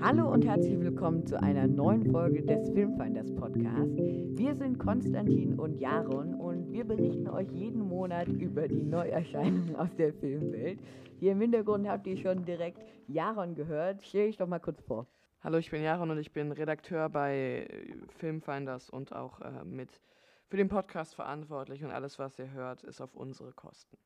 Hallo und herzlich willkommen zu einer neuen Folge des Filmfinders Podcast. Wir sind Konstantin und Jaron und wir berichten euch jeden Monat über die Neuerscheinungen aus der Filmwelt. Hier im Hintergrund habt ihr schon direkt Jaron gehört. Stell dich doch mal kurz vor. Hallo, ich bin Jaron und ich bin Redakteur bei Filmfinders und auch äh, mit für den Podcast verantwortlich und alles, was ihr hört, ist auf unsere Kosten.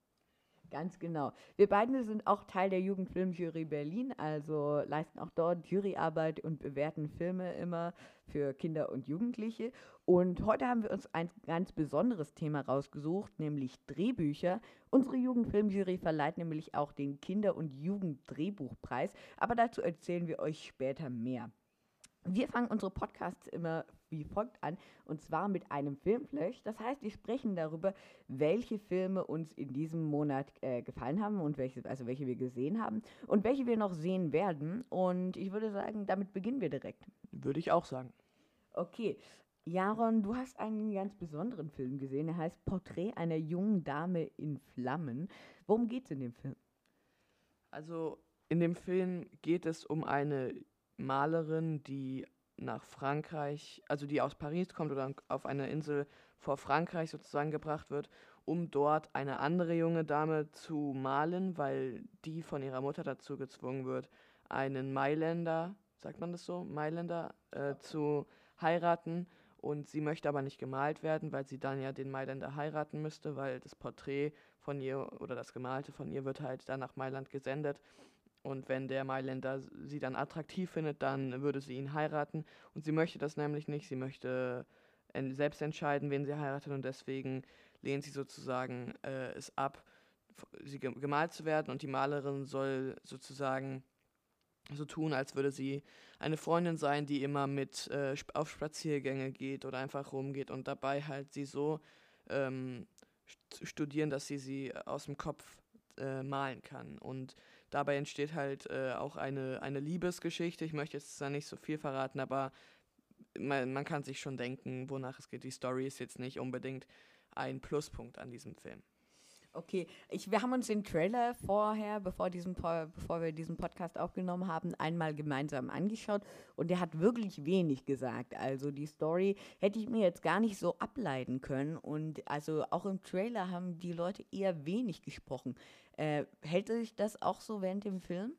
Ganz genau. Wir beide sind auch Teil der Jugendfilmjury Berlin, also leisten auch dort Juryarbeit und bewerten Filme immer für Kinder und Jugendliche. Und heute haben wir uns ein ganz besonderes Thema rausgesucht, nämlich Drehbücher. Unsere Jugendfilmjury verleiht nämlich auch den Kinder- und Jugenddrehbuchpreis, aber dazu erzählen wir euch später mehr. Wir fangen unsere Podcasts immer wie folgt an, und zwar mit einem Filmflash. Das heißt, wir sprechen darüber, welche Filme uns in diesem Monat äh, gefallen haben und welche, also welche wir gesehen haben und welche wir noch sehen werden. Und ich würde sagen, damit beginnen wir direkt. Würde ich auch sagen. Okay. Jaron, du hast einen ganz besonderen Film gesehen. Er heißt Porträt einer jungen Dame in Flammen. Worum geht es in dem Film? Also in dem Film geht es um eine Malerin, die nach Frankreich, also die aus Paris kommt oder auf eine Insel vor Frankreich sozusagen gebracht wird, um dort eine andere junge Dame zu malen, weil die von ihrer Mutter dazu gezwungen wird, einen Mailänder, sagt man das so, Mailänder äh, zu heiraten. Und sie möchte aber nicht gemalt werden, weil sie dann ja den Mailänder heiraten müsste, weil das Porträt von ihr oder das Gemalte von ihr wird halt dann nach Mailand gesendet. Und wenn der Mailänder sie dann attraktiv findet, dann würde sie ihn heiraten. Und sie möchte das nämlich nicht. Sie möchte selbst entscheiden, wen sie heiratet. Und deswegen lehnt sie sozusagen äh, es ab, sie gemalt zu werden. Und die Malerin soll sozusagen so tun, als würde sie eine Freundin sein, die immer mit äh, auf Spaziergänge geht oder einfach rumgeht und dabei halt sie so ähm, studieren, dass sie sie aus dem Kopf äh, malen kann. Und dabei entsteht halt äh, auch eine, eine Liebesgeschichte. Ich möchte jetzt da nicht so viel verraten, aber man, man kann sich schon denken, wonach es geht. Die Story ist jetzt nicht unbedingt ein Pluspunkt an diesem Film. Okay, ich, wir haben uns den Trailer vorher, bevor, diesen, bevor wir diesen Podcast aufgenommen haben, einmal gemeinsam angeschaut und der hat wirklich wenig gesagt. Also die Story hätte ich mir jetzt gar nicht so ableiten können und also auch im Trailer haben die Leute eher wenig gesprochen. Äh, hält sich das auch so während dem Film?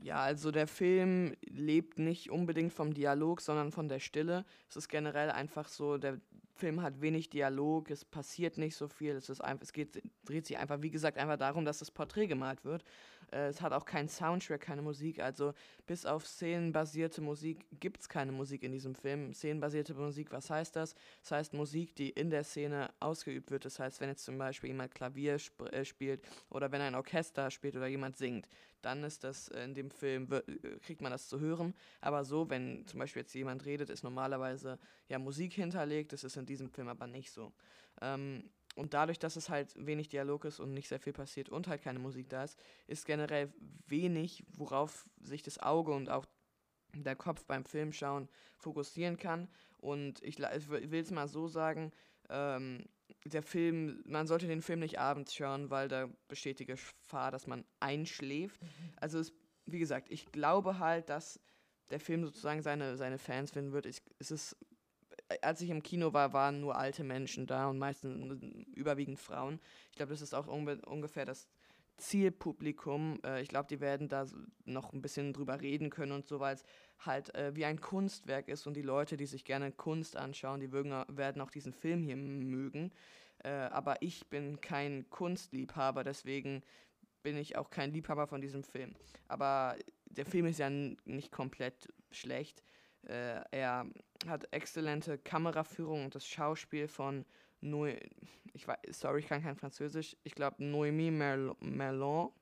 Ja, also der Film lebt nicht unbedingt vom Dialog, sondern von der Stille. Es ist generell einfach so, der Film hat wenig Dialog, es passiert nicht so viel, es, ist einfach, es geht, dreht sich einfach, wie gesagt, einfach darum, dass das Porträt gemalt wird. Äh, es hat auch keinen Soundtrack, keine Musik, also bis auf szenenbasierte Musik gibt es keine Musik in diesem Film. Szenenbasierte Musik, was heißt das? Das heißt Musik, die in der Szene ausgeübt wird. Das heißt, wenn jetzt zum Beispiel jemand Klavier sp äh, spielt oder wenn ein Orchester spielt oder jemand singt, dann ist das äh, in dem Film, kriegt man das zu hören. Aber so, wenn zum Beispiel jetzt jemand redet, ist normalerweise ja Musik hinterlegt, das ist in diesem Film aber nicht so. Ähm, und dadurch, dass es halt wenig Dialog ist und nicht sehr viel passiert und halt keine Musik da ist, ist generell wenig, worauf sich das Auge und auch der Kopf beim Filmschauen fokussieren kann. Und ich, ich will es mal so sagen, ähm, der Film, man sollte den Film nicht abends schauen, weil da besteht die Gefahr, dass man einschläft. Mhm. Also es, wie gesagt, ich glaube halt, dass der Film sozusagen seine, seine Fans finden wird. Ich, es ist als ich im Kino war, waren nur alte Menschen da und meistens überwiegend Frauen. Ich glaube, das ist auch ungefähr das Zielpublikum. Äh, ich glaube, die werden da noch ein bisschen drüber reden können und so, weil es halt äh, wie ein Kunstwerk ist und die Leute, die sich gerne Kunst anschauen, die mögen, werden auch diesen Film hier mögen. Äh, aber ich bin kein Kunstliebhaber, deswegen bin ich auch kein Liebhaber von diesem Film. Aber der Film ist ja nicht komplett schlecht. Äh, er hat exzellente Kameraführung und das Schauspiel von Noe ich weiß, sorry, ich kann kein Französisch. Ich glaube Noémie Merlon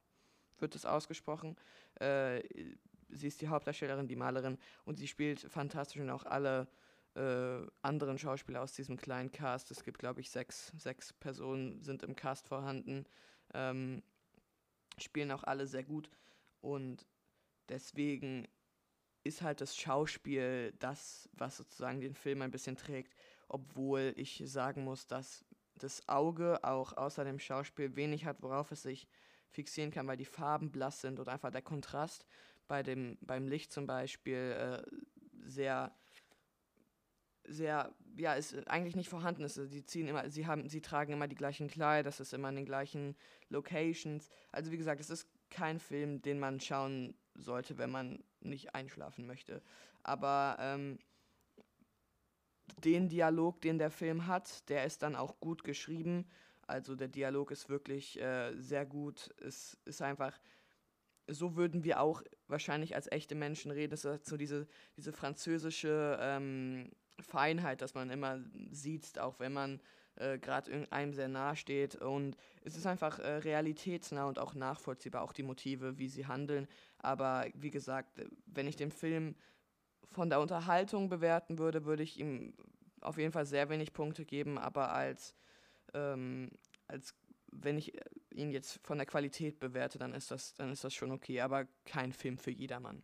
wird das ausgesprochen. Äh, sie ist die Hauptdarstellerin, die Malerin und sie spielt fantastisch und auch alle äh, anderen Schauspieler aus diesem kleinen Cast. Es gibt, glaube ich, sechs, sechs Personen sind im Cast vorhanden. Ähm, spielen auch alle sehr gut und deswegen ist halt das Schauspiel das, was sozusagen den Film ein bisschen trägt, obwohl ich sagen muss, dass das Auge auch außer dem Schauspiel wenig hat, worauf es sich fixieren kann, weil die Farben blass sind oder einfach der Kontrast bei dem, beim Licht zum Beispiel äh, sehr, sehr, ja, ist eigentlich nicht vorhanden ist. Also, sie ziehen immer, sie haben, sie tragen immer die gleichen Kleider, das ist immer in den gleichen Locations. Also wie gesagt, es ist kein Film, den man schauen sollte, wenn man nicht einschlafen möchte. Aber ähm, den Dialog, den der Film hat, der ist dann auch gut geschrieben. Also der Dialog ist wirklich äh, sehr gut. Es ist einfach, so würden wir auch wahrscheinlich als echte Menschen reden. Das ist so diese, diese französische ähm, Feinheit, dass man immer sieht, auch wenn man äh, gerade einem sehr nahe steht. Und es ist einfach äh, realitätsnah und auch nachvollziehbar, auch die Motive, wie sie handeln. Aber wie gesagt, wenn ich den Film von der Unterhaltung bewerten würde, würde ich ihm auf jeden Fall sehr wenig Punkte geben, aber als, ähm, als wenn ich ihn jetzt von der Qualität bewerte, dann ist das, dann ist das schon okay, aber kein Film für jedermann.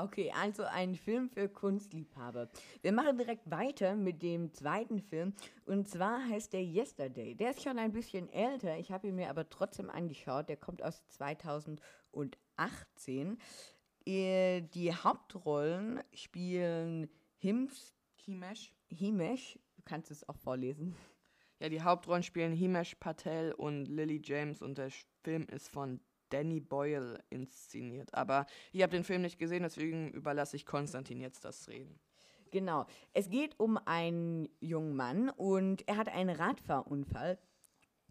Okay, also ein Film für Kunstliebhaber. Wir machen direkt weiter mit dem zweiten Film und zwar heißt der Yesterday. Der ist schon ein bisschen älter, ich habe ihn mir aber trotzdem angeschaut. Der kommt aus 2018. Die Hauptrollen spielen Hims, Himesh. Himesh, du kannst es auch vorlesen. Ja, die Hauptrollen spielen Himesh Patel und Lily James und der Film ist von Danny Boyle inszeniert. Aber ich habe den Film nicht gesehen, deswegen überlasse ich Konstantin jetzt das Reden. Genau. Es geht um einen jungen Mann und er hat einen Radfahrunfall.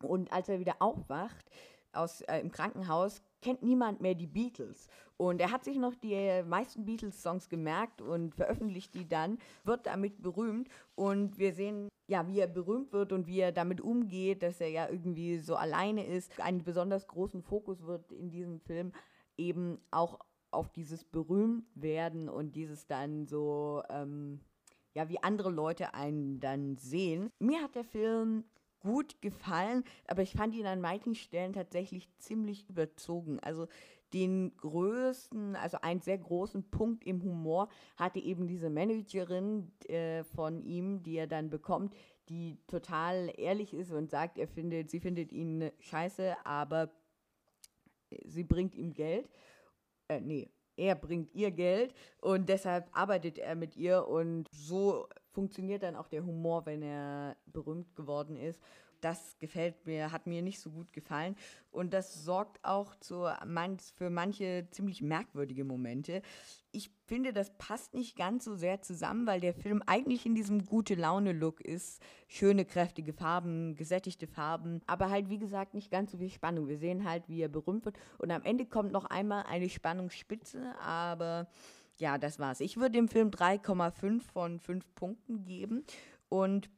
Und als er wieder aufwacht aus, äh, im Krankenhaus, kennt niemand mehr die Beatles. Und er hat sich noch die meisten Beatles-Songs gemerkt und veröffentlicht die dann, wird damit berühmt. Und wir sehen, ja, wie er berühmt wird und wie er damit umgeht, dass er ja irgendwie so alleine ist. Einen besonders großen Fokus wird in diesem Film eben auch auf dieses Berühmtwerden und dieses dann so, ähm, ja, wie andere Leute einen dann sehen. Mir hat der Film gut gefallen, aber ich fand ihn an manchen Stellen tatsächlich ziemlich überzogen. Also den größten, also einen sehr großen Punkt im Humor hatte eben diese Managerin äh, von ihm, die er dann bekommt, die total ehrlich ist und sagt, er findet, sie findet ihn scheiße, aber sie bringt ihm Geld. Äh, nee, er bringt ihr Geld und deshalb arbeitet er mit ihr und so funktioniert dann auch der Humor, wenn er berühmt geworden ist. Das gefällt mir, hat mir nicht so gut gefallen. Und das sorgt auch zu, für manche ziemlich merkwürdige Momente. Ich finde, das passt nicht ganz so sehr zusammen, weil der Film eigentlich in diesem gute Laune-Look ist. Schöne, kräftige Farben, gesättigte Farben, aber halt, wie gesagt, nicht ganz so viel Spannung. Wir sehen halt, wie er berühmt wird. Und am Ende kommt noch einmal eine Spannungsspitze, aber ja, das war's. Ich würde dem Film 3,5 von 5 Punkten geben und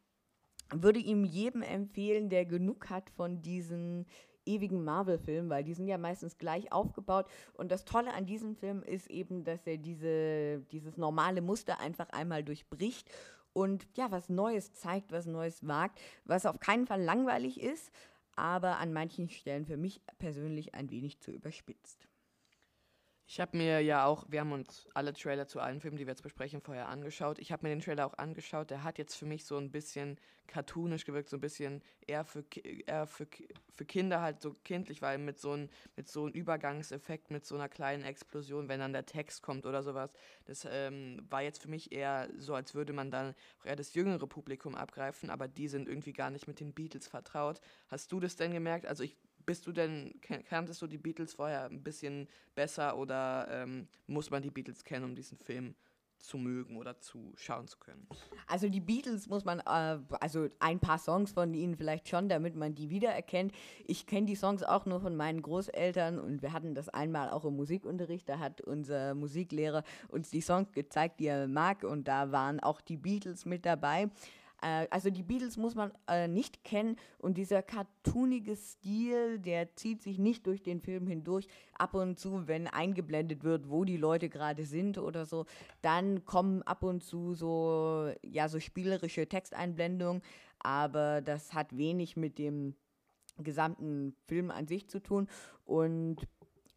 würde ihm jedem empfehlen, der genug hat von diesen ewigen Marvel-Filmen, weil die sind ja meistens gleich aufgebaut. Und das Tolle an diesem Film ist eben, dass er diese, dieses normale Muster einfach einmal durchbricht und ja, was Neues zeigt, was Neues wagt, was auf keinen Fall langweilig ist, aber an manchen Stellen für mich persönlich ein wenig zu überspitzt. Ich habe mir ja auch, wir haben uns alle Trailer zu allen Filmen, die wir jetzt besprechen, vorher angeschaut. Ich habe mir den Trailer auch angeschaut. Der hat jetzt für mich so ein bisschen cartoonisch gewirkt, so ein bisschen eher für, eher für, für Kinder halt so kindlich, weil mit so, ein, mit so einem Übergangseffekt, mit so einer kleinen Explosion, wenn dann der Text kommt oder sowas. Das ähm, war jetzt für mich eher so, als würde man dann auch eher das jüngere Publikum abgreifen, aber die sind irgendwie gar nicht mit den Beatles vertraut. Hast du das denn gemerkt? Also ich bist du denn, kanntest du die Beatles vorher ein bisschen besser oder ähm, muss man die Beatles kennen, um diesen Film zu mögen oder zu schauen zu können? Also die Beatles muss man, äh, also ein paar Songs von ihnen vielleicht schon, damit man die wiedererkennt. Ich kenne die Songs auch nur von meinen Großeltern und wir hatten das einmal auch im Musikunterricht. Da hat unser Musiklehrer uns die Songs gezeigt, die er mag und da waren auch die Beatles mit dabei. Äh, also die Beatles muss man äh, nicht kennen und dieser cartoonige Stil, der zieht sich nicht durch den Film hindurch. Ab und zu, wenn eingeblendet wird, wo die Leute gerade sind oder so, dann kommen ab und zu so, ja, so spielerische Texteinblendungen, aber das hat wenig mit dem gesamten Film an sich zu tun. Und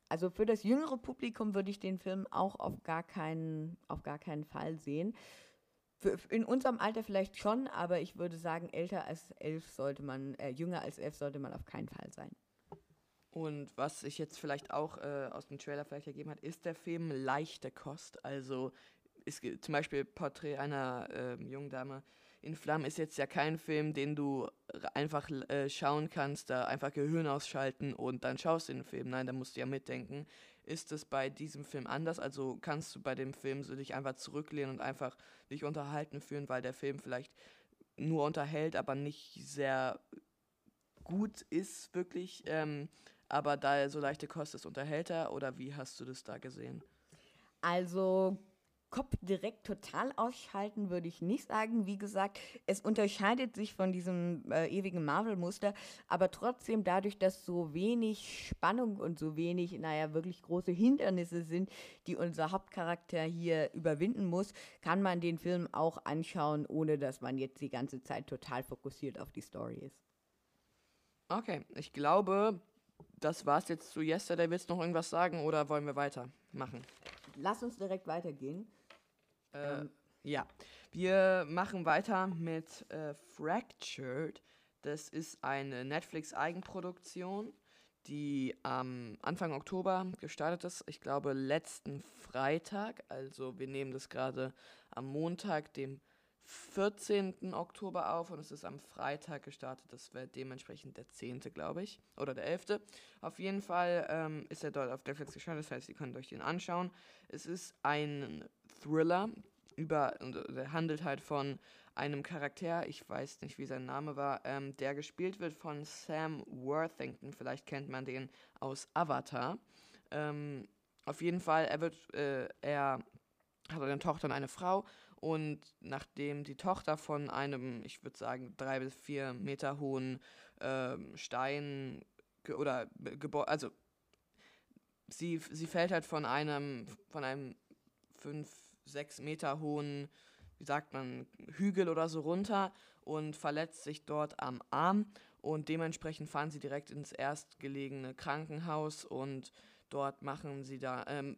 also für das jüngere Publikum würde ich den Film auch auf gar keinen, auf gar keinen Fall sehen in unserem Alter vielleicht schon, aber ich würde sagen, älter als elf sollte man, äh, jünger als elf sollte man auf keinen Fall sein. Und was sich jetzt vielleicht auch äh, aus dem Trailer vielleicht ergeben hat, ist der Film leichte Kost. Also ist zum Beispiel Porträt einer äh, jungen Dame in Flammen ist jetzt ja kein Film, den du einfach äh, schauen kannst, da einfach Gehirn ausschalten und dann schaust du den Film. Nein, da musst du ja mitdenken. Ist es bei diesem Film anders? Also kannst du bei dem Film so dich einfach zurücklehnen und einfach dich unterhalten fühlen, weil der Film vielleicht nur unterhält, aber nicht sehr gut ist, wirklich. Ähm, aber da er so leichte Kost ist, unterhält er oder wie hast du das da gesehen? Also Kopf direkt total ausschalten würde ich nicht sagen. Wie gesagt, es unterscheidet sich von diesem äh, ewigen Marvel-Muster, aber trotzdem dadurch, dass so wenig Spannung und so wenig, naja, wirklich große Hindernisse sind, die unser Hauptcharakter hier überwinden muss, kann man den Film auch anschauen, ohne dass man jetzt die ganze Zeit total fokussiert auf die Story ist. Okay, ich glaube, das war's jetzt zu Yesterday. Willst du noch irgendwas sagen oder wollen wir weitermachen? Lass uns direkt weitergehen. Äh, ähm. Ja, wir machen weiter mit äh, Fractured. Das ist eine Netflix-Eigenproduktion, die am Anfang Oktober gestartet ist. Ich glaube, letzten Freitag. Also, wir nehmen das gerade am Montag, dem 14. Oktober auf und es ist am Freitag gestartet. Das wäre dementsprechend der 10. glaube ich. Oder der 11. Auf jeden Fall ähm, ist er dort auf Netflix gestartet. Das heißt, ihr könnt euch den anschauen. Es ist ein Thriller über, der handelt halt von einem Charakter, ich weiß nicht, wie sein Name war, ähm, der gespielt wird von Sam Worthington. Vielleicht kennt man den aus Avatar. Ähm, auf jeden Fall, er wird, äh, er hat eine Tochter und eine Frau und nachdem die Tochter von einem, ich würde sagen, drei bis vier Meter hohen ähm, Stein oder Gebäude, also sie, sie fällt halt von einem, von einem fünf, sechs Meter hohen, wie sagt man, Hügel oder so runter und verletzt sich dort am Arm. Und dementsprechend fahren sie direkt ins erstgelegene Krankenhaus und dort machen sie da, ähm,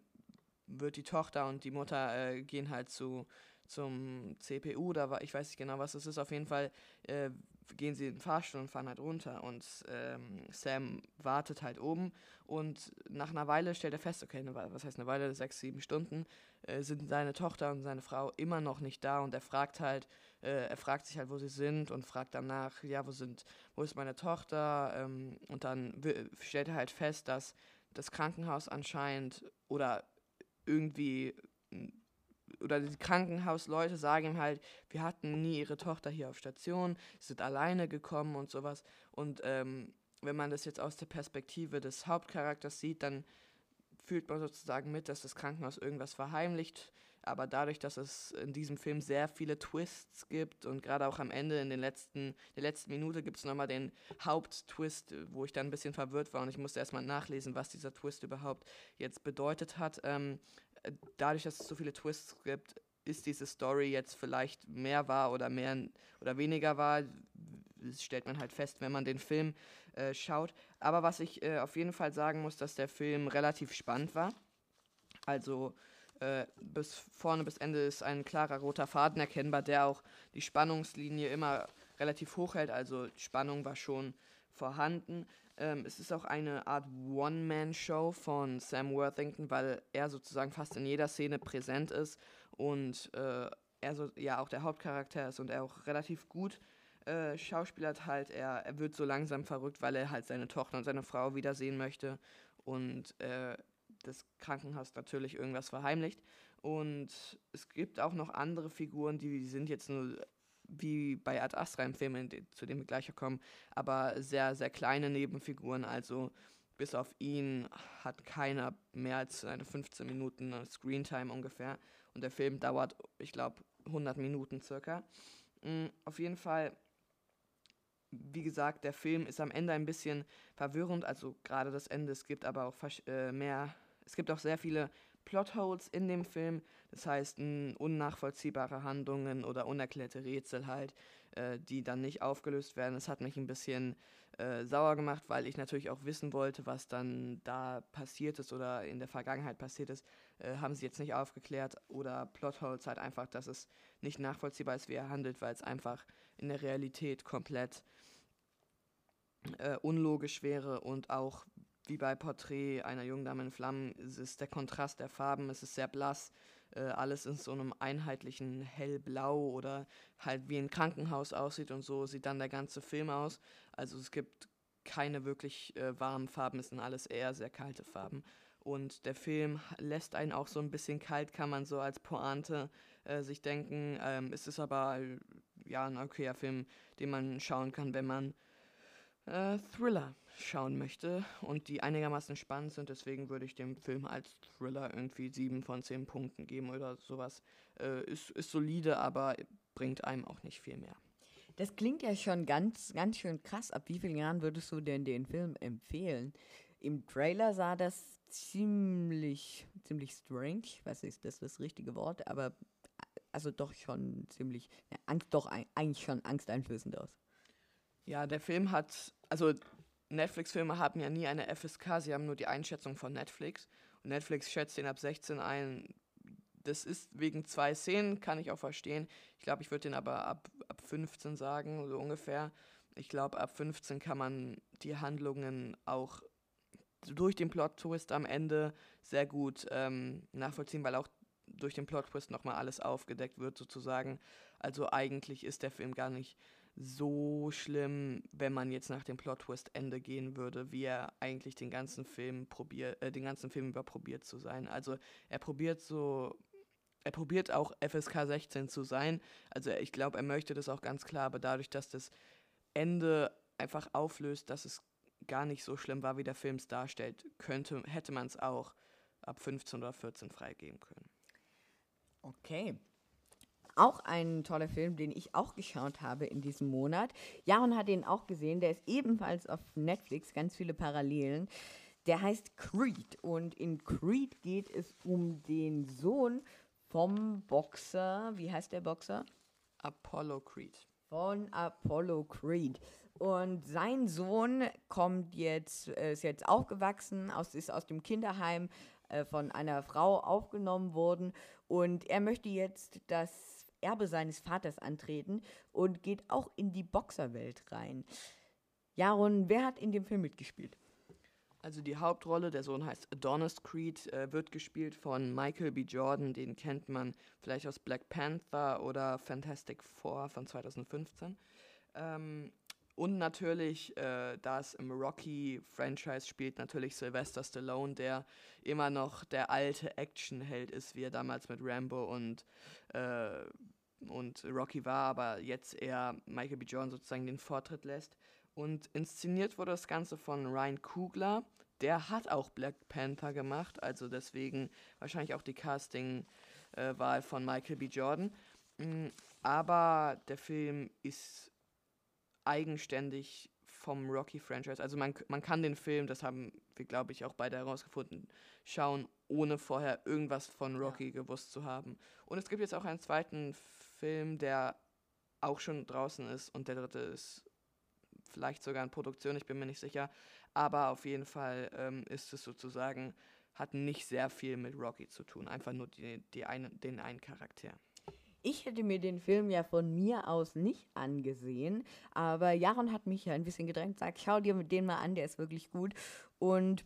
wird die Tochter und die Mutter äh, gehen halt zu zum CPU, da war, ich weiß nicht genau, was es ist, auf jeden Fall äh, gehen sie in den Fahrstuhl und fahren halt runter und ähm, Sam wartet halt oben und nach einer Weile stellt er fest, okay, eine, was heißt eine Weile, sechs, sieben Stunden, äh, sind seine Tochter und seine Frau immer noch nicht da und er fragt halt, äh, er fragt sich halt, wo sie sind und fragt danach, ja, wo sind, wo ist meine Tochter? Ähm, und dann stellt er halt fest, dass das Krankenhaus anscheinend oder irgendwie oder die Krankenhausleute sagen ihm halt, wir hatten nie ihre Tochter hier auf Station, sie sind alleine gekommen und sowas. Und ähm, wenn man das jetzt aus der Perspektive des Hauptcharakters sieht, dann fühlt man sozusagen mit, dass das Krankenhaus irgendwas verheimlicht. Aber dadurch, dass es in diesem Film sehr viele Twists gibt und gerade auch am Ende in den letzten, der letzten Minute gibt es nochmal den Haupttwist, wo ich dann ein bisschen verwirrt war und ich musste erstmal nachlesen, was dieser Twist überhaupt jetzt bedeutet hat. Ähm, dadurch, dass es so viele Twists gibt, ist diese Story jetzt vielleicht mehr wahr oder mehr oder weniger wahr. Das stellt man halt fest, wenn man den Film äh, schaut. Aber was ich äh, auf jeden Fall sagen muss, dass der Film relativ spannend war. Also äh, bis vorne bis Ende ist ein klarer roter Faden erkennbar, der auch die Spannungslinie immer relativ hoch hält. Also Spannung war schon vorhanden. Ähm, es ist auch eine Art One-Man-Show von Sam Worthington, weil er sozusagen fast in jeder Szene präsent ist und äh, er so, ja auch der Hauptcharakter ist und er auch relativ gut äh, schauspielert halt. Er, er wird so langsam verrückt, weil er halt seine Tochter und seine Frau wiedersehen möchte und äh, das Krankenhaus natürlich irgendwas verheimlicht. Und es gibt auch noch andere Figuren, die sind jetzt nur wie bei Ad Astra im Film, zu dem wir gleich kommen, aber sehr, sehr kleine Nebenfiguren. Also bis auf ihn hat keiner mehr als eine 15 Minuten Screentime ungefähr. Und der Film dauert, ich glaube, 100 Minuten circa. Mhm, auf jeden Fall, wie gesagt, der Film ist am Ende ein bisschen verwirrend. Also gerade das Ende. Es gibt aber auch äh, mehr, es gibt auch sehr viele Plotholes in dem Film, das heißt unnachvollziehbare Handlungen oder unerklärte Rätsel halt. äh, die dann nicht aufgelöst werden. Es hat mich ein bisschen äh, sauer gemacht, weil ich natürlich auch wissen wollte, was dann da passiert ist oder in der Vergangenheit passiert ist. Äh, haben sie jetzt nicht aufgeklärt oder Plotholes halt einfach, dass es nicht nachvollziehbar ist, wie er handelt, weil es einfach in der Realität komplett äh, unlogisch wäre und auch wie bei Porträt einer jungen Dame in Flammen ist der Kontrast der Farben, es ist sehr blass, äh, alles in so einem einheitlichen hellblau oder halt wie ein Krankenhaus aussieht und so sieht dann der ganze Film aus. Also es gibt keine wirklich äh, warmen Farben, es sind alles eher sehr kalte Farben. Und der Film lässt einen auch so ein bisschen kalt, kann man so als Pointe äh, sich denken. Ähm, es ist aber ja ein okayer Film, den man schauen kann, wenn man äh, Thriller schauen möchte und die einigermaßen spannend sind. Deswegen würde ich dem Film als Thriller irgendwie 7 von 10 Punkten geben oder sowas. Äh, ist, ist solide, aber bringt einem auch nicht viel mehr. Das klingt ja schon ganz, ganz schön krass. Ab wie vielen Jahren würdest du denn den Film empfehlen? Im Trailer sah das ziemlich, ziemlich strange. Ich weiß nicht, ist das das richtige Wort, aber also doch schon ziemlich, ja, Angst, doch eigentlich schon angsteinflößend aus. Ja, der Film hat, also Netflix-Filme haben ja nie eine FSK, sie haben nur die Einschätzung von Netflix. Und Netflix schätzt den ab 16 ein. Das ist wegen zwei Szenen, kann ich auch verstehen. Ich glaube, ich würde den aber ab, ab 15 sagen, so ungefähr. Ich glaube, ab 15 kann man die Handlungen auch durch den Plot-Twist am Ende sehr gut ähm, nachvollziehen, weil auch durch den Plot-Twist nochmal alles aufgedeckt wird, sozusagen. Also eigentlich ist der Film gar nicht so schlimm, wenn man jetzt nach dem Plot-Twist-Ende gehen würde, wie er eigentlich den ganzen Film probiert, äh, den ganzen Film über probiert zu sein. Also er probiert so, er probiert auch FSK 16 zu sein. Also ich glaube, er möchte das auch ganz klar, aber dadurch, dass das Ende einfach auflöst, dass es gar nicht so schlimm war, wie der Film es darstellt, könnte, hätte man es auch ab 15 oder 14 freigeben können. Okay. Auch ein toller Film, den ich auch geschaut habe in diesem Monat. Jaron hat den auch gesehen. Der ist ebenfalls auf Netflix, ganz viele Parallelen. Der heißt Creed und in Creed geht es um den Sohn vom Boxer. Wie heißt der Boxer? Apollo Creed. Von Apollo Creed. Und sein Sohn kommt jetzt, äh, ist jetzt aufgewachsen, aus, ist aus dem Kinderheim äh, von einer Frau aufgenommen worden und er möchte jetzt das Erbe seines Vaters antreten und geht auch in die Boxerwelt rein. Jaron, wer hat in dem Film mitgespielt? Also die Hauptrolle, der Sohn heißt Adonis Creed, äh, wird gespielt von Michael B. Jordan, den kennt man vielleicht aus Black Panther oder Fantastic Four von 2015. Ähm, und natürlich, äh, da es im Rocky-Franchise spielt, natürlich Sylvester Stallone, der immer noch der alte Actionheld ist, wie er damals mit Rambo und, äh, und Rocky war, aber jetzt eher Michael B. Jordan sozusagen den Vortritt lässt. Und inszeniert wurde das Ganze von Ryan Kugler. Der hat auch Black Panther gemacht, also deswegen wahrscheinlich auch die Casting-Wahl von Michael B. Jordan. Mm, aber der Film ist eigenständig vom Rocky-Franchise. Also man, man kann den Film, das haben wir, glaube ich, auch beide herausgefunden, schauen, ohne vorher irgendwas von Rocky ja. gewusst zu haben. Und es gibt jetzt auch einen zweiten Film, der auch schon draußen ist und der dritte ist vielleicht sogar in Produktion, ich bin mir nicht sicher. Aber auf jeden Fall ähm, ist es sozusagen, hat nicht sehr viel mit Rocky zu tun, einfach nur die, die eine, den einen Charakter. Ich hätte mir den Film ja von mir aus nicht angesehen, aber Jaron hat mich ja ein bisschen gedrängt, sagt, schau dir den mal an, der ist wirklich gut. Und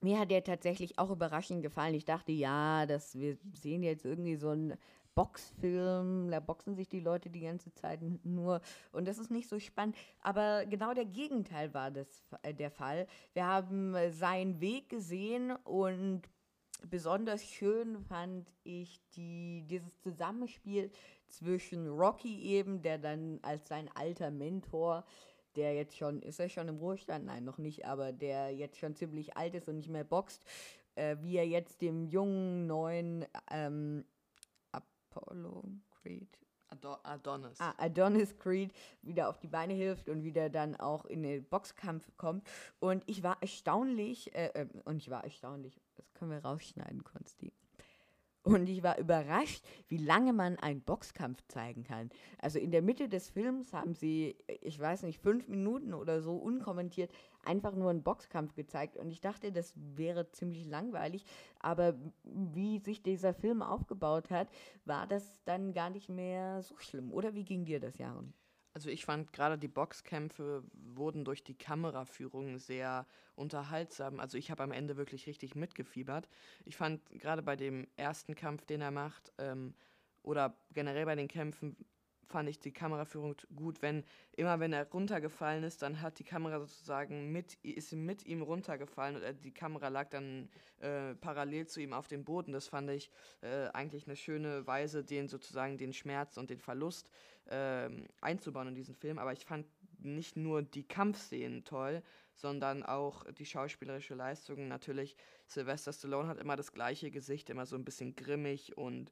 mir hat der tatsächlich auch überraschend gefallen. Ich dachte, ja, dass wir sehen jetzt irgendwie so einen Boxfilm, da boxen sich die Leute die ganze Zeit nur und das ist nicht so spannend. Aber genau der Gegenteil war das äh, der Fall. Wir haben seinen Weg gesehen und besonders schön fand ich die, dieses Zusammenspiel zwischen Rocky eben, der dann als sein alter Mentor, der jetzt schon, ist er schon im Ruhestand? Nein, noch nicht, aber der jetzt schon ziemlich alt ist und nicht mehr boxt, äh, wie er jetzt dem jungen, neuen ähm, Apollo Creed, Ado Adonis. Ah, Adonis Creed wieder auf die Beine hilft und wieder dann auch in den Boxkampf kommt. Und ich war erstaunlich, äh, äh, und ich war erstaunlich, das können wir rausschneiden, Konsti. Und ich war überrascht, wie lange man einen Boxkampf zeigen kann. Also in der Mitte des Films haben sie, ich weiß nicht, fünf Minuten oder so unkommentiert einfach nur einen Boxkampf gezeigt. Und ich dachte, das wäre ziemlich langweilig. Aber wie sich dieser Film aufgebaut hat, war das dann gar nicht mehr so schlimm. Oder wie ging dir das, Jaron? Also ich fand gerade die Boxkämpfe wurden durch die Kameraführung sehr unterhaltsam. Also ich habe am Ende wirklich richtig mitgefiebert. Ich fand gerade bei dem ersten Kampf, den er macht, ähm, oder generell bei den Kämpfen, fand ich die Kameraführung gut, wenn immer wenn er runtergefallen ist, dann hat die Kamera sozusagen mit ist mit ihm runtergefallen und die Kamera lag dann äh, parallel zu ihm auf dem Boden. Das fand ich äh, eigentlich eine schöne Weise, den sozusagen den Schmerz und den Verlust äh, einzubauen in diesen Film. Aber ich fand nicht nur die Kampfszenen toll, sondern auch die schauspielerische Leistung. Natürlich, Sylvester Stallone hat immer das gleiche Gesicht, immer so ein bisschen grimmig und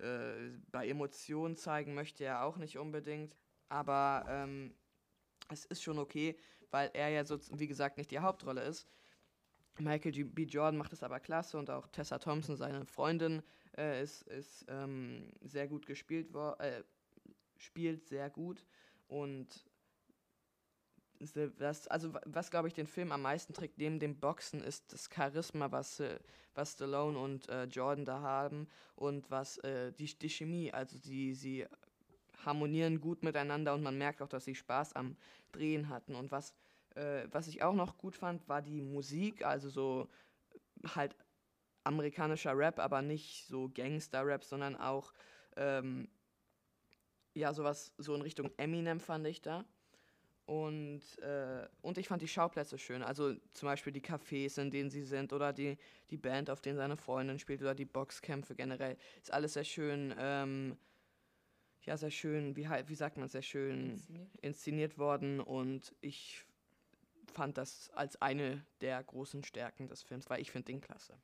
äh, bei Emotionen zeigen möchte er auch nicht unbedingt. Aber ähm, es ist schon okay, weil er ja so, wie gesagt, nicht die Hauptrolle ist. Michael G. B. Jordan macht es aber klasse und auch Tessa Thompson, seine Freundin, äh, ist, ist ähm, sehr gut gespielt worden, äh, spielt sehr gut und das, also was glaube ich den Film am meisten trägt neben dem Boxen ist das Charisma, was, was Stallone und äh, Jordan da haben und was äh, die, die Chemie, also die, sie harmonieren gut miteinander und man merkt auch, dass sie Spaß am Drehen hatten. Und was, äh, was ich auch noch gut fand, war die Musik, also so halt amerikanischer Rap, aber nicht so Gangster-Rap, sondern auch ähm, ja sowas so in Richtung Eminem fand ich da und, äh, und ich fand die Schauplätze schön. Also zum Beispiel die Cafés, in denen sie sind, oder die, die Band, auf denen seine Freundin spielt, oder die Boxkämpfe generell. Ist alles sehr schön, ähm, ja, sehr schön, wie, wie sagt man, sehr schön inszeniert. inszeniert worden. Und ich fand das als eine der großen Stärken des Films, weil ich finde den klasse.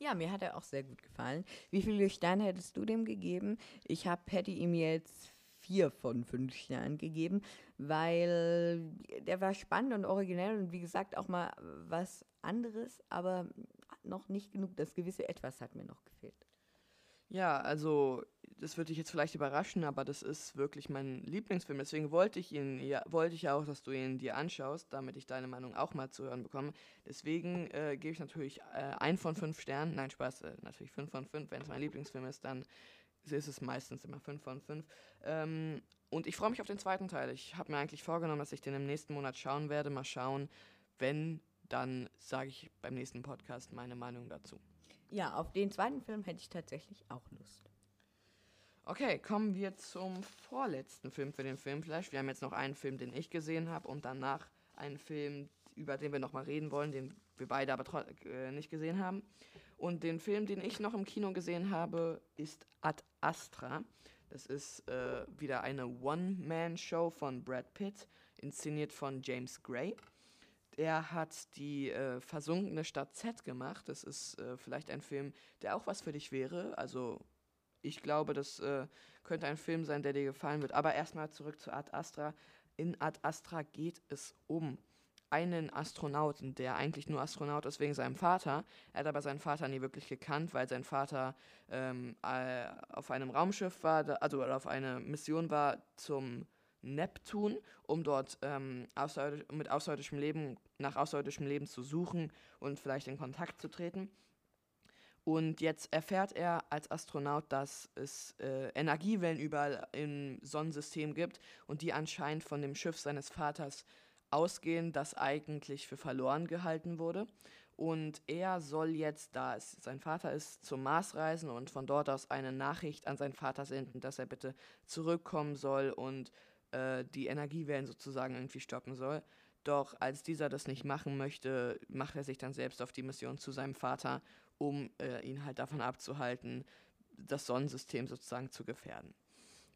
Ja, mir hat er auch sehr gut gefallen. Wie viele Sterne hättest du dem gegeben? Ich hab, hätte ihm jetzt vier von fünf Sternen gegeben, weil der war spannend und originell und wie gesagt auch mal was anderes, aber noch nicht genug. Das gewisse Etwas hat mir noch gefehlt. Ja, also das würde dich jetzt vielleicht überraschen, aber das ist wirklich mein Lieblingsfilm. Deswegen wollte ich ihn, ja, wollte ich ja auch, dass du ihn dir anschaust, damit ich deine Meinung auch mal zu hören bekomme. Deswegen äh, gebe ich natürlich äh, ein von fünf Sternen. Nein, Spaß, äh, natürlich fünf von fünf. Wenn es mein Lieblingsfilm ist, dann ist es meistens immer 5 von 5. Ähm, und ich freue mich auf den zweiten Teil. Ich habe mir eigentlich vorgenommen, dass ich den im nächsten Monat schauen werde. Mal schauen. Wenn, dann sage ich beim nächsten Podcast meine Meinung dazu. Ja, auf den zweiten Film hätte ich tatsächlich auch Lust. Okay, kommen wir zum vorletzten Film für den Filmflash. Wir haben jetzt noch einen Film, den ich gesehen habe und danach einen Film, über den wir nochmal reden wollen, den wir beide aber äh, nicht gesehen haben. Und den Film, den ich noch im Kino gesehen habe, ist Ad Astra. Das ist äh, wieder eine One-Man-Show von Brad Pitt, inszeniert von James Gray. Der hat die äh, versunkene Stadt Z gemacht. Das ist äh, vielleicht ein Film, der auch was für dich wäre. Also ich glaube, das äh, könnte ein Film sein, der dir gefallen wird. Aber erstmal zurück zu Ad Astra. In Ad Astra geht es um einen Astronauten, der eigentlich nur Astronaut ist wegen seinem Vater. Er hat aber seinen Vater nie wirklich gekannt, weil sein Vater ähm, äh, auf einem Raumschiff war, also auf einer Mission war zum Neptun, um dort ähm, außerirdisch, mit außerirdischem Leben, nach außerirdischem Leben zu suchen und vielleicht in Kontakt zu treten. Und jetzt erfährt er als Astronaut, dass es äh, Energiewellen überall im Sonnensystem gibt und die anscheinend von dem Schiff seines Vaters ausgehen, das eigentlich für verloren gehalten wurde. Und er soll jetzt, da es sein Vater ist, zum Mars reisen und von dort aus eine Nachricht an seinen Vater senden, dass er bitte zurückkommen soll und äh, die Energiewellen sozusagen irgendwie stoppen soll. Doch als dieser das nicht machen möchte, macht er sich dann selbst auf die Mission zu seinem Vater, um äh, ihn halt davon abzuhalten, das Sonnensystem sozusagen zu gefährden.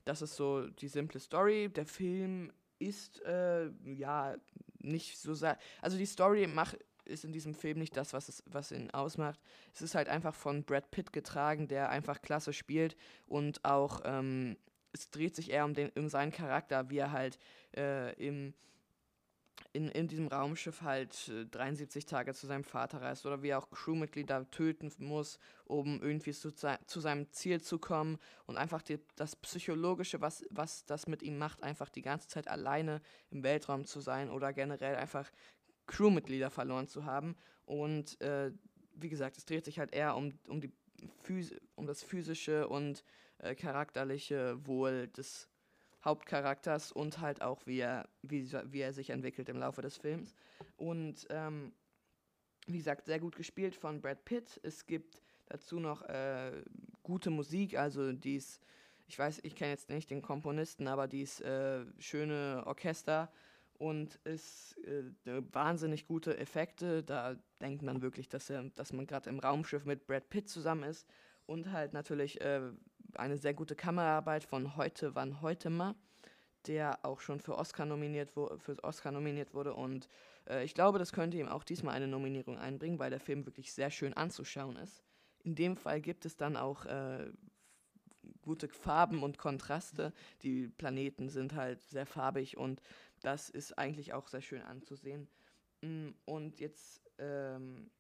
Das ist so die simple Story. Der Film ist äh, ja nicht so sehr. Also die Story macht ist in diesem Film nicht das, was, es, was ihn ausmacht. Es ist halt einfach von Brad Pitt getragen, der einfach klasse spielt und auch ähm, es dreht sich eher um, den, um seinen Charakter, wie er halt äh, im in, in diesem Raumschiff halt 73 Tage zu seinem Vater reist oder wie er auch Crewmitglieder töten muss, um irgendwie zu, zu seinem Ziel zu kommen und einfach die, das Psychologische, was, was das mit ihm macht, einfach die ganze Zeit alleine im Weltraum zu sein oder generell einfach Crewmitglieder verloren zu haben. Und äh, wie gesagt, es dreht sich halt eher um, um, die Phys um das physische und äh, charakterliche Wohl des Hauptcharakters und halt auch, wie er, wie, wie er sich entwickelt im Laufe des Films. Und ähm, wie gesagt, sehr gut gespielt von Brad Pitt. Es gibt dazu noch äh, gute Musik, also dies, ich weiß, ich kenne jetzt nicht den Komponisten, aber dies äh, schöne Orchester und ist äh, wahnsinnig gute Effekte. Da denkt man wirklich, dass, er, dass man gerade im Raumschiff mit Brad Pitt zusammen ist. Und halt natürlich äh, eine sehr gute Kameraarbeit von Heute wann heute mal, der auch schon für Oscar nominiert, für Oscar nominiert wurde. Und äh, ich glaube, das könnte ihm auch diesmal eine Nominierung einbringen, weil der Film wirklich sehr schön anzuschauen ist. In dem Fall gibt es dann auch äh, gute Farben und Kontraste. Die Planeten sind halt sehr farbig und das ist eigentlich auch sehr schön anzusehen. Mm, und jetzt ähm,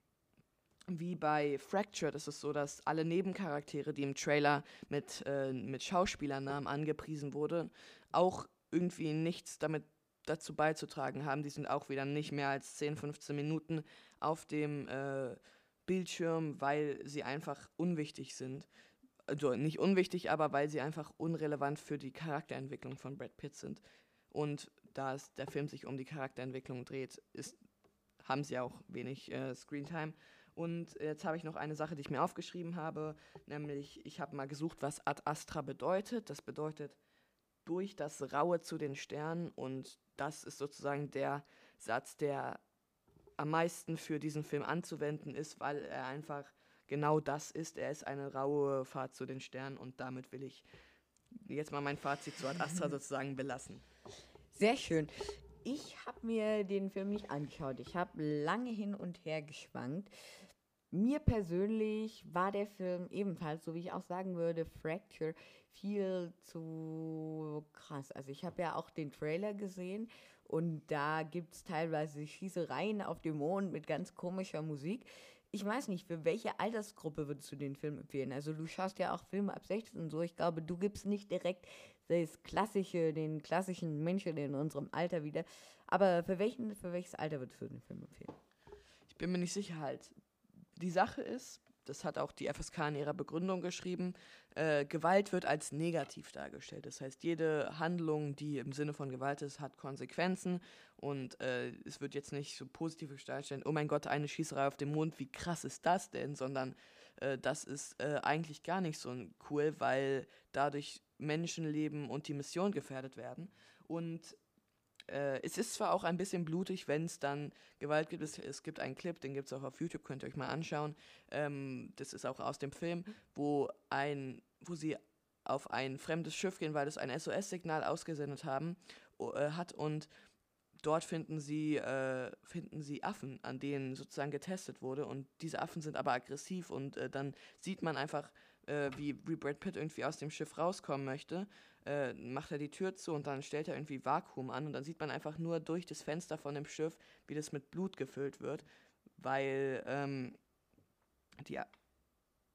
wie bei Fractured ist es so, dass alle Nebencharaktere, die im Trailer mit, äh, mit Schauspielernamen angepriesen wurden, auch irgendwie nichts damit dazu beizutragen haben. Die sind auch wieder nicht mehr als 10, 15 Minuten auf dem äh, Bildschirm, weil sie einfach unwichtig sind. Also nicht unwichtig, aber weil sie einfach unrelevant für die Charakterentwicklung von Brad Pitt sind. Und da es, der Film sich um die Charakterentwicklung dreht, ist, haben sie auch wenig äh, Screentime. Und jetzt habe ich noch eine Sache, die ich mir aufgeschrieben habe, nämlich ich habe mal gesucht, was Ad Astra bedeutet. Das bedeutet durch das Raue zu den Sternen und das ist sozusagen der Satz, der am meisten für diesen Film anzuwenden ist, weil er einfach genau das ist. Er ist eine raue Fahrt zu den Sternen und damit will ich jetzt mal mein Fazit zu Ad Astra sozusagen belassen. Sehr schön. Ich habe mir den Film nicht angeschaut. Ich habe lange hin und her geschwankt. Mir persönlich war der Film ebenfalls, so wie ich auch sagen würde, Fracture, viel zu krass. Also ich habe ja auch den Trailer gesehen und da gibt es teilweise Schießereien auf dem Mond mit ganz komischer Musik. Ich weiß nicht, für welche Altersgruppe würdest du den Film empfehlen? Also du schaust ja auch Filme ab 16 und so. Ich glaube, du gibst nicht direkt das klassische, den klassischen Menschen in unserem Alter wieder. Aber für, welchen, für welches Alter würdest du den Film empfehlen? Ich bin mir nicht sicher halt die Sache ist, das hat auch die FSK in ihrer Begründung geschrieben, äh, Gewalt wird als negativ dargestellt. Das heißt, jede Handlung, die im Sinne von Gewalt ist, hat Konsequenzen und äh, es wird jetzt nicht so positiv darstellen, oh mein Gott, eine Schießerei auf dem Mond, wie krass ist das denn, sondern äh, das ist äh, eigentlich gar nicht so cool, weil dadurch Menschenleben und die Mission gefährdet werden. Und äh, es ist zwar auch ein bisschen blutig, wenn es dann Gewalt gibt. Es, es, gibt einen Clip, den gibt es auch auf YouTube, könnt ihr euch mal anschauen. Ähm, das ist auch aus dem Film, wo, ein, wo sie auf ein fremdes Schiff gehen, weil es ein SOS-Signal ausgesendet haben, äh, hat und dort finden sie, äh, finden sie Affen, an denen sozusagen getestet wurde. Und diese Affen sind aber aggressiv und äh, dann sieht man einfach, äh, wie, wie Brad Pitt irgendwie aus dem Schiff rauskommen möchte. Äh, macht er die Tür zu und dann stellt er irgendwie Vakuum an und dann sieht man einfach nur durch das Fenster von dem Schiff, wie das mit Blut gefüllt wird, weil ähm, die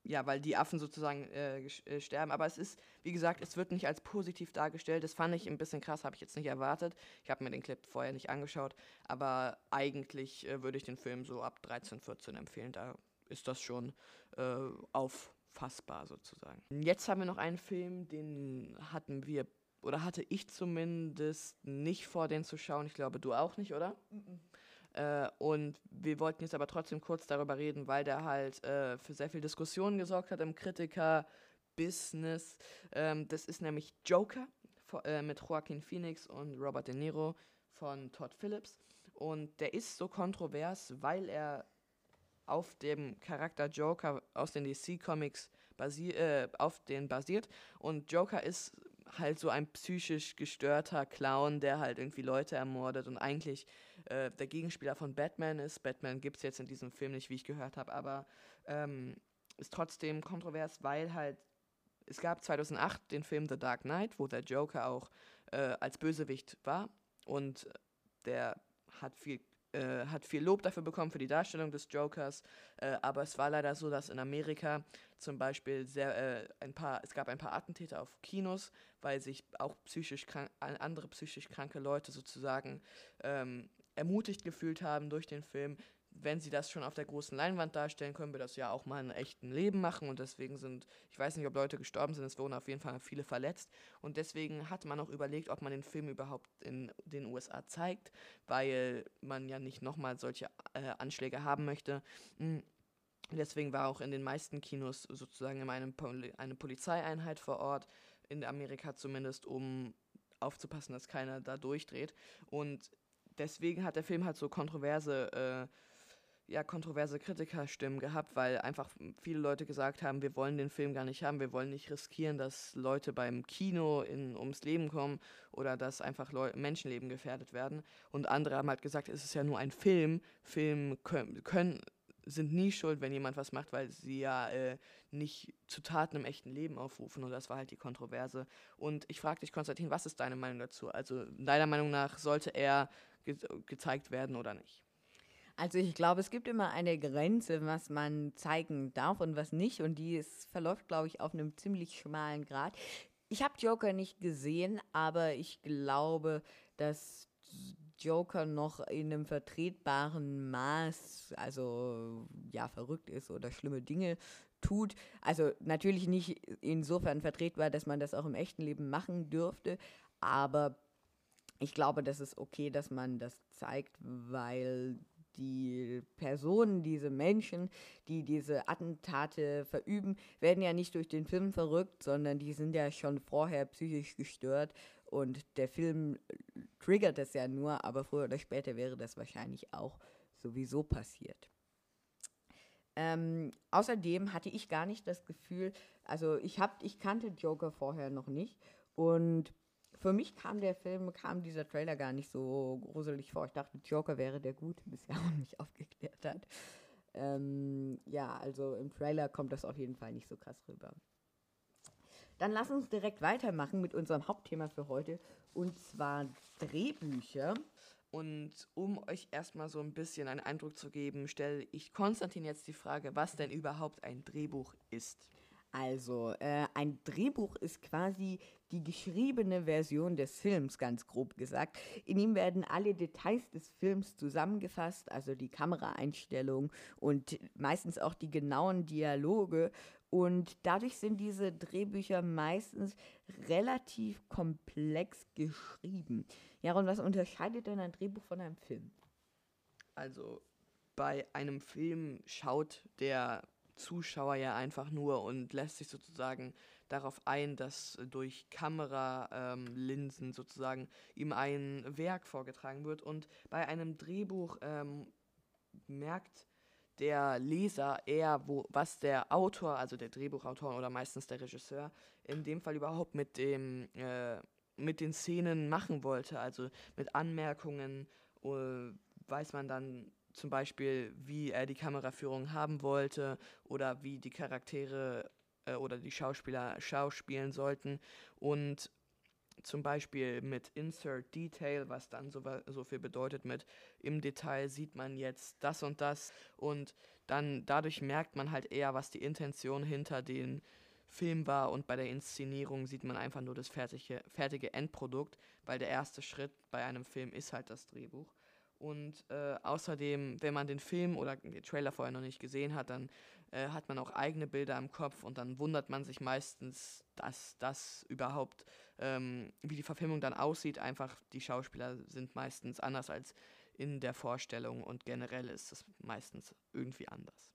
ja, weil die Affen sozusagen äh, äh, sterben. Aber es ist, wie gesagt, es wird nicht als positiv dargestellt. Das fand ich ein bisschen krass, habe ich jetzt nicht erwartet. Ich habe mir den Clip vorher nicht angeschaut. Aber eigentlich äh, würde ich den Film so ab 13, 14 empfehlen. Da ist das schon äh, auf fassbar sozusagen. Jetzt haben wir noch einen Film, den hatten wir, oder hatte ich zumindest nicht vor, den zu schauen. Ich glaube, du auch nicht, oder? Mhm. Äh, und wir wollten jetzt aber trotzdem kurz darüber reden, weil der halt äh, für sehr viel Diskussion gesorgt hat im Kritiker-Business. Ähm, das ist nämlich Joker äh, mit Joaquin Phoenix und Robert De Niro von Todd Phillips. Und der ist so kontrovers, weil er auf dem Charakter Joker aus den DC-Comics äh, auf basiert. Und Joker ist halt so ein psychisch gestörter Clown, der halt irgendwie Leute ermordet und eigentlich äh, der Gegenspieler von Batman ist. Batman gibt es jetzt in diesem Film nicht, wie ich gehört habe, aber ähm, ist trotzdem kontrovers, weil halt es gab 2008 den Film The Dark Knight, wo der Joker auch äh, als Bösewicht war und der hat viel äh, hat viel Lob dafür bekommen für die Darstellung des Jokers, äh, aber es war leider so, dass in Amerika zum Beispiel sehr, äh, ein paar, es gab ein paar Attentäter auf Kinos, weil sich auch psychisch krank, andere psychisch kranke Leute sozusagen ähm, ermutigt gefühlt haben durch den Film, wenn sie das schon auf der großen Leinwand darstellen, können wir das ja auch mal in echten Leben machen. Und deswegen sind, ich weiß nicht, ob Leute gestorben sind, es wurden auf jeden Fall viele verletzt. Und deswegen hat man auch überlegt, ob man den Film überhaupt in den USA zeigt, weil man ja nicht nochmal solche äh, Anschläge haben möchte. Mhm. Deswegen war auch in den meisten Kinos sozusagen immer eine, Poli eine Polizeieinheit vor Ort, in Amerika zumindest, um aufzupassen, dass keiner da durchdreht. Und deswegen hat der Film halt so kontroverse äh, ja kontroverse Kritikerstimmen gehabt, weil einfach viele Leute gesagt haben, wir wollen den Film gar nicht haben, wir wollen nicht riskieren, dass Leute beim Kino in, ums Leben kommen oder dass einfach Leu Menschenleben gefährdet werden. Und andere haben halt gesagt, es ist ja nur ein Film, Film können, können sind nie schuld, wenn jemand was macht, weil sie ja äh, nicht zu Taten im echten Leben aufrufen. Und das war halt die Kontroverse. Und ich frage dich, Konstantin, was ist deine Meinung dazu? Also deiner Meinung nach sollte er ge gezeigt werden oder nicht? Also ich glaube, es gibt immer eine Grenze, was man zeigen darf und was nicht. Und die ist, verläuft, glaube ich, auf einem ziemlich schmalen Grad. Ich habe Joker nicht gesehen, aber ich glaube, dass Joker noch in einem vertretbaren Maß, also ja, verrückt ist oder schlimme Dinge tut. Also natürlich nicht insofern vertretbar, dass man das auch im echten Leben machen dürfte, aber ich glaube, das ist okay, dass man das zeigt, weil die Personen, diese Menschen, die diese Attentate verüben, werden ja nicht durch den Film verrückt, sondern die sind ja schon vorher psychisch gestört und der Film triggert das ja nur, aber früher oder später wäre das wahrscheinlich auch sowieso passiert. Ähm, außerdem hatte ich gar nicht das Gefühl, also ich, hab, ich kannte Joker vorher noch nicht und für mich kam der Film, kam dieser Trailer gar nicht so gruselig vor. Ich dachte, Joker wäre der Gute, bis er mich aufgeklärt hat. Ähm, ja, also im Trailer kommt das auf jeden Fall nicht so krass rüber. Dann lass uns direkt weitermachen mit unserem Hauptthema für heute und zwar Drehbücher. Und um euch erstmal so ein bisschen einen Eindruck zu geben, stelle ich Konstantin jetzt die Frage, was denn überhaupt ein Drehbuch ist. Also, äh, ein Drehbuch ist quasi die geschriebene Version des Films, ganz grob gesagt. In ihm werden alle Details des Films zusammengefasst, also die Kameraeinstellung und meistens auch die genauen Dialoge. Und dadurch sind diese Drehbücher meistens relativ komplex geschrieben. Ja, und was unterscheidet denn ein Drehbuch von einem Film? Also, bei einem Film schaut der Zuschauer ja einfach nur und lässt sich sozusagen darauf ein, dass durch Kameralinsen ähm, sozusagen ihm ein Werk vorgetragen wird. Und bei einem Drehbuch ähm, merkt der Leser eher, wo, was der Autor, also der Drehbuchautor oder meistens der Regisseur, in dem Fall überhaupt mit dem äh, mit den Szenen machen wollte. Also mit Anmerkungen uh, weiß man dann zum Beispiel, wie er die Kameraführung haben wollte oder wie die Charaktere äh, oder die Schauspieler schauspielen sollten. Und zum Beispiel mit Insert Detail, was dann so, so viel bedeutet mit im Detail sieht man jetzt das und das und dann dadurch merkt man halt eher, was die Intention hinter den Film war und bei der Inszenierung sieht man einfach nur das fertige, fertige Endprodukt, weil der erste Schritt bei einem Film ist halt das Drehbuch. Und äh, außerdem, wenn man den Film oder den Trailer vorher noch nicht gesehen hat, dann äh, hat man auch eigene Bilder im Kopf und dann wundert man sich meistens, dass das überhaupt, ähm, wie die Verfilmung dann aussieht. Einfach die Schauspieler sind meistens anders als in der Vorstellung und generell ist es meistens irgendwie anders.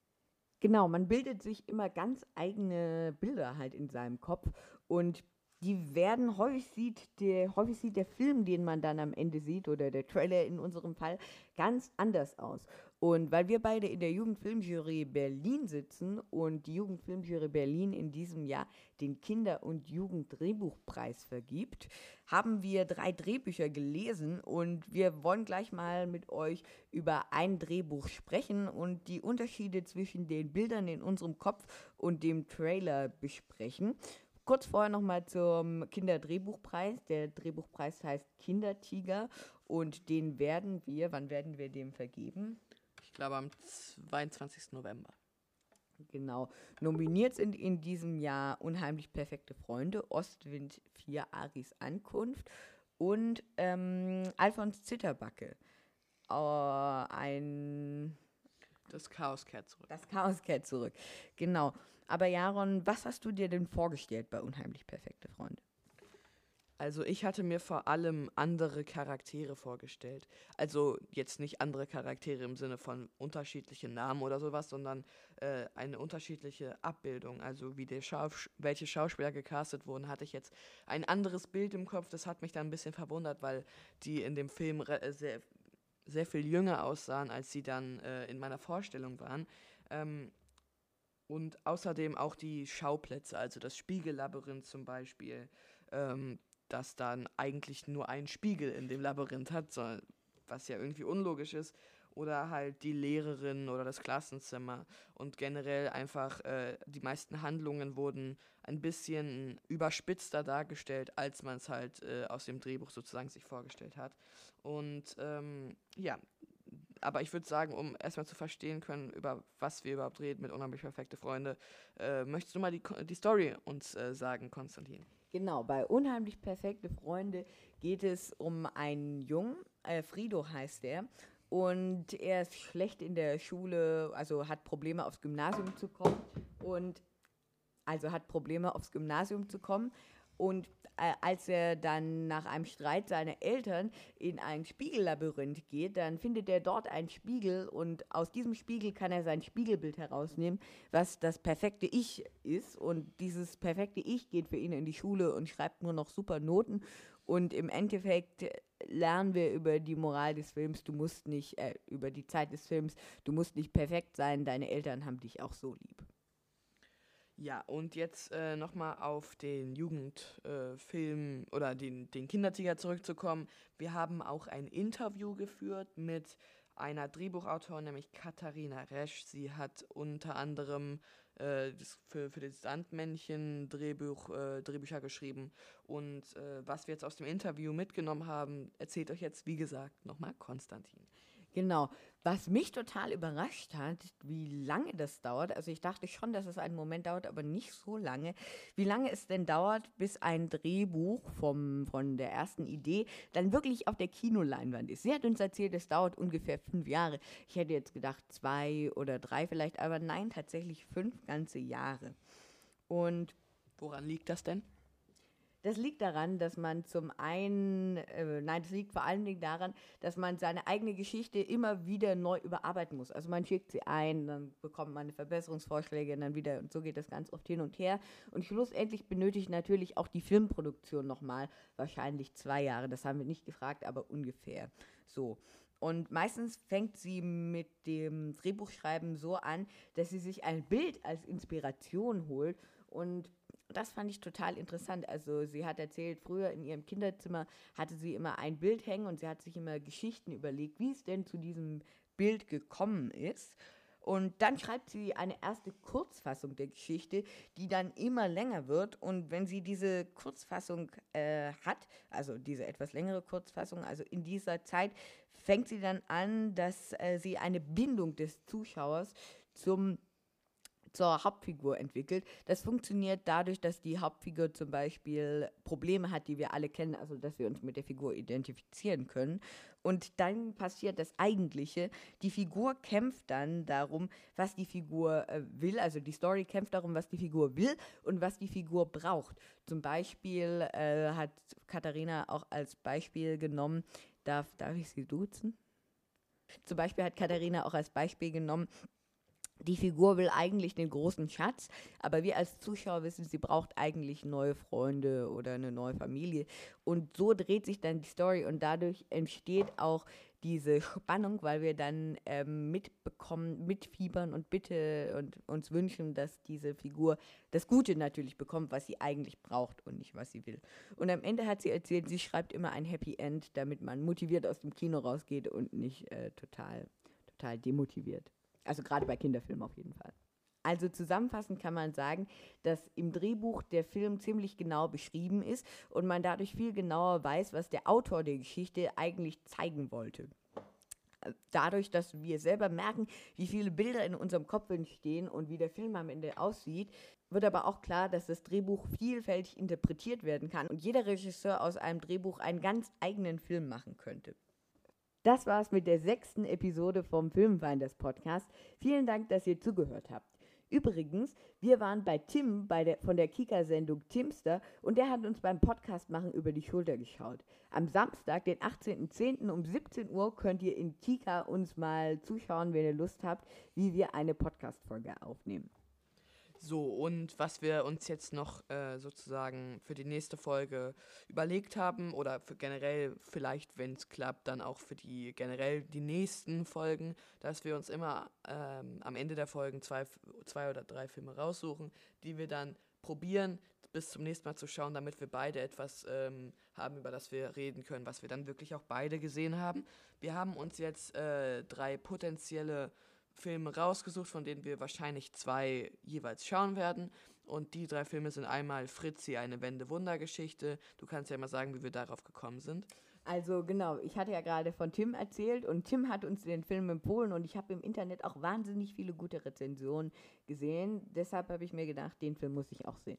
Genau, man bildet sich immer ganz eigene Bilder halt in seinem Kopf und die werden häufig sieht, der, häufig sieht der Film, den man dann am Ende sieht, oder der Trailer in unserem Fall, ganz anders aus. Und weil wir beide in der Jugendfilmjury Berlin sitzen und die Jugendfilmjury Berlin in diesem Jahr den Kinder- und Jugenddrehbuchpreis vergibt, haben wir drei Drehbücher gelesen und wir wollen gleich mal mit euch über ein Drehbuch sprechen und die Unterschiede zwischen den Bildern in unserem Kopf und dem Trailer besprechen. Kurz vorher nochmal zum Kinderdrehbuchpreis. Der Drehbuchpreis heißt Kindertiger und den werden wir, wann werden wir dem vergeben? Ich glaube am 22. November. Genau. Nominiert sind in diesem Jahr Unheimlich perfekte Freunde, Ostwind 4 Aris Ankunft und ähm, Alfons Zitterbacke. Äh, ein. Das Chaos kehrt zurück. Das Chaos kehrt zurück. Genau. Aber Jaron, was hast du dir denn vorgestellt bei Unheimlich perfekte Freunde? Also ich hatte mir vor allem andere Charaktere vorgestellt. Also jetzt nicht andere Charaktere im Sinne von unterschiedliche Namen oder sowas, sondern äh, eine unterschiedliche Abbildung. Also wie der Schaus welche Schauspieler gecastet wurden, hatte ich jetzt ein anderes Bild im Kopf. Das hat mich dann ein bisschen verwundert, weil die in dem Film äh, sehr, sehr viel jünger aussahen, als sie dann äh, in meiner Vorstellung waren. Ähm, und außerdem auch die Schauplätze, also das Spiegellabyrinth zum Beispiel. Ähm, das dann eigentlich nur einen Spiegel in dem Labyrinth hat, was ja irgendwie unlogisch ist. Oder halt die Lehrerin oder das Klassenzimmer. Und generell einfach, äh, die meisten Handlungen wurden ein bisschen überspitzter dargestellt, als man es halt äh, aus dem Drehbuch sozusagen sich vorgestellt hat. Und ähm, ja, aber ich würde sagen, um erstmal zu verstehen können, über was wir überhaupt reden mit Unheimlich Perfekte Freunde, äh, möchtest du mal die, die Story uns äh, sagen, Konstantin? Genau, bei Unheimlich perfekte Freunde geht es um einen Jungen, äh, Frido heißt er, und er ist schlecht in der Schule, also hat Probleme aufs Gymnasium zu kommen und also hat Probleme aufs Gymnasium zu kommen und äh, als er dann nach einem Streit seiner Eltern in ein Spiegellabyrinth geht, dann findet er dort einen Spiegel und aus diesem Spiegel kann er sein Spiegelbild herausnehmen, was das perfekte Ich ist. Und dieses perfekte Ich geht für ihn in die Schule und schreibt nur noch super Noten. Und im Endeffekt lernen wir über die Moral des Films, du musst nicht, äh, über die Zeit des Films, du musst nicht perfekt sein, deine Eltern haben dich auch so lieb. Ja, und jetzt äh, nochmal auf den Jugendfilm äh, oder den, den Kindertiger zurückzukommen. Wir haben auch ein Interview geführt mit einer Drehbuchautorin, nämlich Katharina Resch. Sie hat unter anderem für, für das Sandmännchen Drehbuch, äh, Drehbücher geschrieben. Und äh, was wir jetzt aus dem Interview mitgenommen haben, erzählt euch jetzt, wie gesagt, nochmal Konstantin. Genau. Was mich total überrascht hat, wie lange das dauert. Also ich dachte schon, dass es einen Moment dauert, aber nicht so lange. Wie lange es denn dauert, bis ein Drehbuch vom, von der ersten Idee dann wirklich auf der Kinoleinwand ist. Sie hat uns erzählt, es dauert ungefähr fünf Jahre. Ich hätte jetzt gedacht zwei oder drei vielleicht, aber nein, tatsächlich fünf ganze Jahre. Und woran liegt das denn? Das liegt daran, dass man zum einen, äh, nein, das liegt vor allen Dingen daran, dass man seine eigene Geschichte immer wieder neu überarbeiten muss. Also man schickt sie ein, dann bekommt man Verbesserungsvorschläge und dann wieder und so geht das ganz oft hin und her. Und schlussendlich benötigt natürlich auch die Filmproduktion nochmal wahrscheinlich zwei Jahre. Das haben wir nicht gefragt, aber ungefähr so. Und meistens fängt sie mit dem Drehbuchschreiben so an, dass sie sich ein Bild als Inspiration holt und das fand ich total interessant. Also sie hat erzählt, früher in ihrem Kinderzimmer hatte sie immer ein Bild hängen und sie hat sich immer Geschichten überlegt, wie es denn zu diesem Bild gekommen ist. Und dann schreibt sie eine erste Kurzfassung der Geschichte, die dann immer länger wird. Und wenn sie diese Kurzfassung äh, hat, also diese etwas längere Kurzfassung, also in dieser Zeit, fängt sie dann an, dass äh, sie eine Bindung des Zuschauers zum zur Hauptfigur entwickelt. Das funktioniert dadurch, dass die Hauptfigur zum Beispiel Probleme hat, die wir alle kennen, also dass wir uns mit der Figur identifizieren können. Und dann passiert das Eigentliche. Die Figur kämpft dann darum, was die Figur äh, will. Also die Story kämpft darum, was die Figur will und was die Figur braucht. Zum Beispiel äh, hat Katharina auch als Beispiel genommen, darf, darf ich sie duzen? Zum Beispiel hat Katharina auch als Beispiel genommen, die Figur will eigentlich den großen Schatz, aber wir als Zuschauer wissen, sie braucht eigentlich neue Freunde oder eine neue Familie. Und so dreht sich dann die Story und dadurch entsteht auch diese Spannung, weil wir dann ähm, mitbekommen, mitfiebern und bitte und uns wünschen, dass diese Figur das Gute natürlich bekommt, was sie eigentlich braucht und nicht was sie will. Und am Ende hat sie erzählt, sie schreibt immer ein Happy End, damit man motiviert aus dem Kino rausgeht und nicht äh, total, total demotiviert. Also gerade bei Kinderfilmen auf jeden Fall. Also zusammenfassend kann man sagen, dass im Drehbuch der Film ziemlich genau beschrieben ist und man dadurch viel genauer weiß, was der Autor der Geschichte eigentlich zeigen wollte. Dadurch, dass wir selber merken, wie viele Bilder in unserem Kopf entstehen und wie der Film am Ende aussieht, wird aber auch klar, dass das Drehbuch vielfältig interpretiert werden kann und jeder Regisseur aus einem Drehbuch einen ganz eigenen Film machen könnte. Das war's mit der sechsten Episode vom Filmfinders Podcast. Vielen Dank, dass ihr zugehört habt. Übrigens, wir waren bei Tim bei der, von der Kika-Sendung Timster und der hat uns beim Podcast machen über die Schulter geschaut. Am Samstag, den 18.10. um 17 Uhr könnt ihr in Kika uns mal zuschauen, wenn ihr Lust habt, wie wir eine Podcast-Folge aufnehmen. So, und was wir uns jetzt noch äh, sozusagen für die nächste Folge überlegt haben, oder für generell vielleicht, wenn es klappt, dann auch für die generell die nächsten Folgen, dass wir uns immer ähm, am Ende der Folgen zwei, zwei oder drei Filme raussuchen, die wir dann probieren, bis zum nächsten Mal zu schauen, damit wir beide etwas ähm, haben, über das wir reden können, was wir dann wirklich auch beide gesehen haben. Wir haben uns jetzt äh, drei potenzielle Filme rausgesucht, von denen wir wahrscheinlich zwei jeweils schauen werden. Und die drei Filme sind einmal Fritzi, eine Wende-Wunder-Geschichte. Du kannst ja mal sagen, wie wir darauf gekommen sind. Also genau, ich hatte ja gerade von Tim erzählt und Tim hat uns den Film empfohlen und ich habe im Internet auch wahnsinnig viele gute Rezensionen gesehen. Deshalb habe ich mir gedacht, den Film muss ich auch sehen.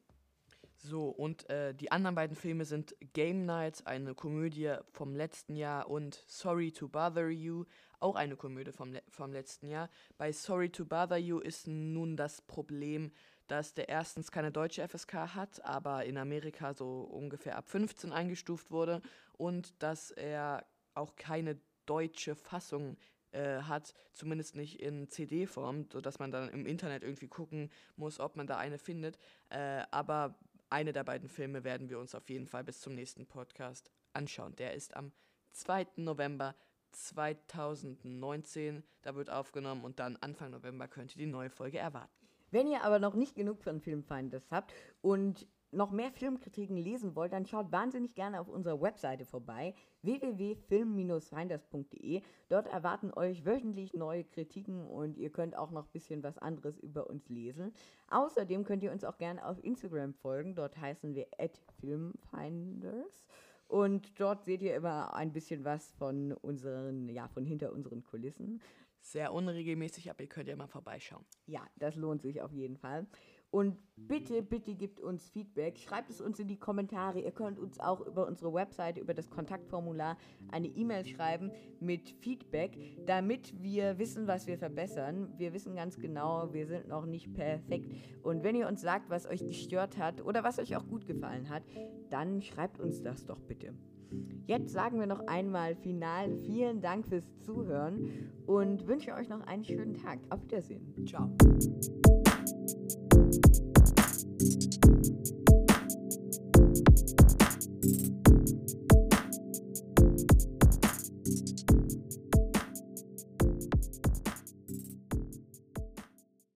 So, und äh, die anderen beiden Filme sind Game Night, eine Komödie vom letzten Jahr, und Sorry to Bother You, auch eine Komödie vom, vom letzten Jahr. Bei Sorry to Bother You ist nun das Problem, dass der erstens keine deutsche FSK hat, aber in Amerika so ungefähr ab 15 eingestuft wurde und dass er auch keine deutsche Fassung äh, hat, zumindest nicht in CD-Form, sodass man dann im Internet irgendwie gucken muss, ob man da eine findet. Äh, aber eine der beiden Filme werden wir uns auf jeden Fall bis zum nächsten Podcast anschauen. Der ist am 2. November 2019. Da wird aufgenommen und dann Anfang November könnt ihr die neue Folge erwarten. Wenn ihr aber noch nicht genug von Filmfeindes habt und noch mehr Filmkritiken lesen wollt, dann schaut wahnsinnig gerne auf unserer Webseite vorbei, www.film-finders.de. Dort erwarten euch wöchentlich neue Kritiken und ihr könnt auch noch ein bisschen was anderes über uns lesen. Außerdem könnt ihr uns auch gerne auf Instagram folgen, dort heißen wir filmfinders. Und dort seht ihr immer ein bisschen was von unseren, ja, von hinter unseren Kulissen. Sehr unregelmäßig, aber ihr könnt ja mal vorbeischauen. Ja, das lohnt sich auf jeden Fall. Und bitte, bitte gebt uns Feedback. Schreibt es uns in die Kommentare. Ihr könnt uns auch über unsere Webseite, über das Kontaktformular eine E-Mail schreiben mit Feedback, damit wir wissen, was wir verbessern. Wir wissen ganz genau, wir sind noch nicht perfekt. Und wenn ihr uns sagt, was euch gestört hat oder was euch auch gut gefallen hat, dann schreibt uns das doch bitte. Jetzt sagen wir noch einmal final vielen Dank fürs Zuhören und wünsche euch noch einen schönen Tag. Auf Wiedersehen. Ciao.